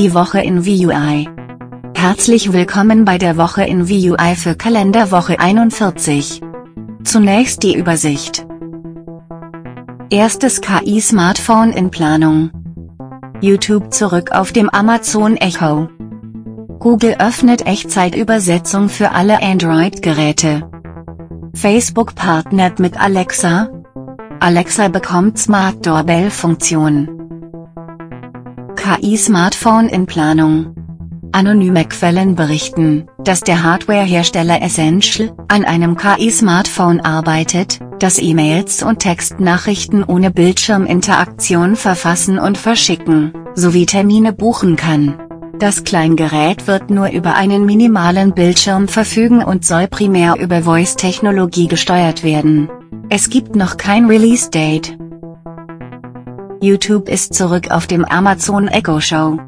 Die Woche in VUI. Herzlich willkommen bei der Woche in VUI für Kalenderwoche 41. Zunächst die Übersicht. Erstes KI-Smartphone in Planung. YouTube zurück auf dem Amazon Echo. Google öffnet Echtzeitübersetzung für alle Android-Geräte. Facebook partnert mit Alexa. Alexa bekommt Smart Doorbell-Funktion. KI-Smartphone in Planung. Anonyme Quellen berichten, dass der Hardwarehersteller Essential an einem KI-Smartphone arbeitet, das E-Mails und Textnachrichten ohne Bildschirminteraktion verfassen und verschicken, sowie Termine buchen kann. Das Kleingerät wird nur über einen minimalen Bildschirm verfügen und soll primär über Voice-Technologie gesteuert werden. Es gibt noch kein Release-Date. YouTube ist zurück auf dem Amazon Echo Show.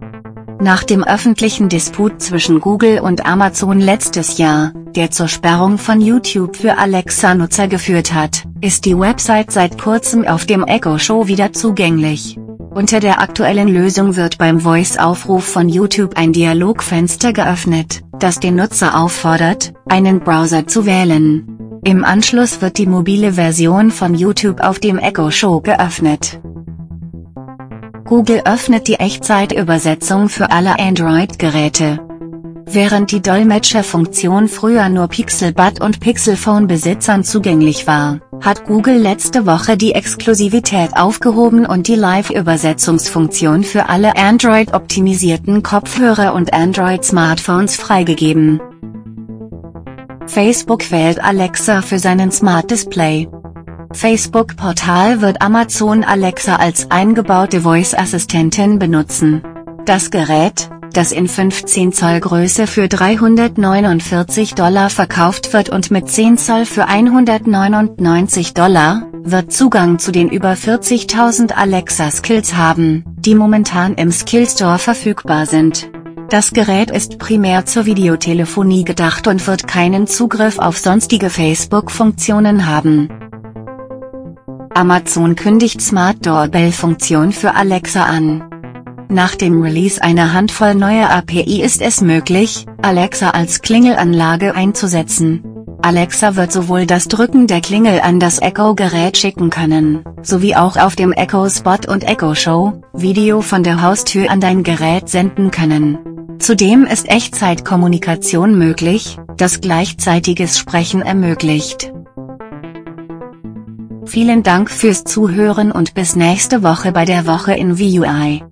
Nach dem öffentlichen Disput zwischen Google und Amazon letztes Jahr, der zur Sperrung von YouTube für Alexa-Nutzer geführt hat, ist die Website seit kurzem auf dem Echo Show wieder zugänglich. Unter der aktuellen Lösung wird beim Voice-Aufruf von YouTube ein Dialogfenster geöffnet, das den Nutzer auffordert, einen Browser zu wählen. Im Anschluss wird die mobile Version von YouTube auf dem Echo Show geöffnet. Google öffnet die Echtzeitübersetzung für alle Android-Geräte. Während die Dolmetscherfunktion früher nur Pixelbud und Pixelphone-Besitzern zugänglich war, hat Google letzte Woche die Exklusivität aufgehoben und die Live-Übersetzungsfunktion für alle Android-optimisierten Kopfhörer und Android-Smartphones freigegeben. Facebook wählt Alexa für seinen Smart Display. Facebook-Portal wird Amazon Alexa als eingebaute Voice-Assistentin benutzen. Das Gerät, das in 15 Zoll Größe für 349 Dollar verkauft wird und mit 10 Zoll für 199 Dollar, wird Zugang zu den über 40.000 Alexa-Skills haben, die momentan im Skillstore verfügbar sind. Das Gerät ist primär zur Videotelefonie gedacht und wird keinen Zugriff auf sonstige Facebook-Funktionen haben. Amazon kündigt Smart Doorbell-Funktion für Alexa an. Nach dem Release einer Handvoll neuer API ist es möglich, Alexa als Klingelanlage einzusetzen. Alexa wird sowohl das Drücken der Klingel an das Echo-Gerät schicken können, sowie auch auf dem Echo Spot und Echo Show, Video von der Haustür an dein Gerät senden können. Zudem ist Echtzeitkommunikation möglich, das gleichzeitiges Sprechen ermöglicht. Vielen Dank fürs Zuhören und bis nächste Woche bei der Woche in VUI.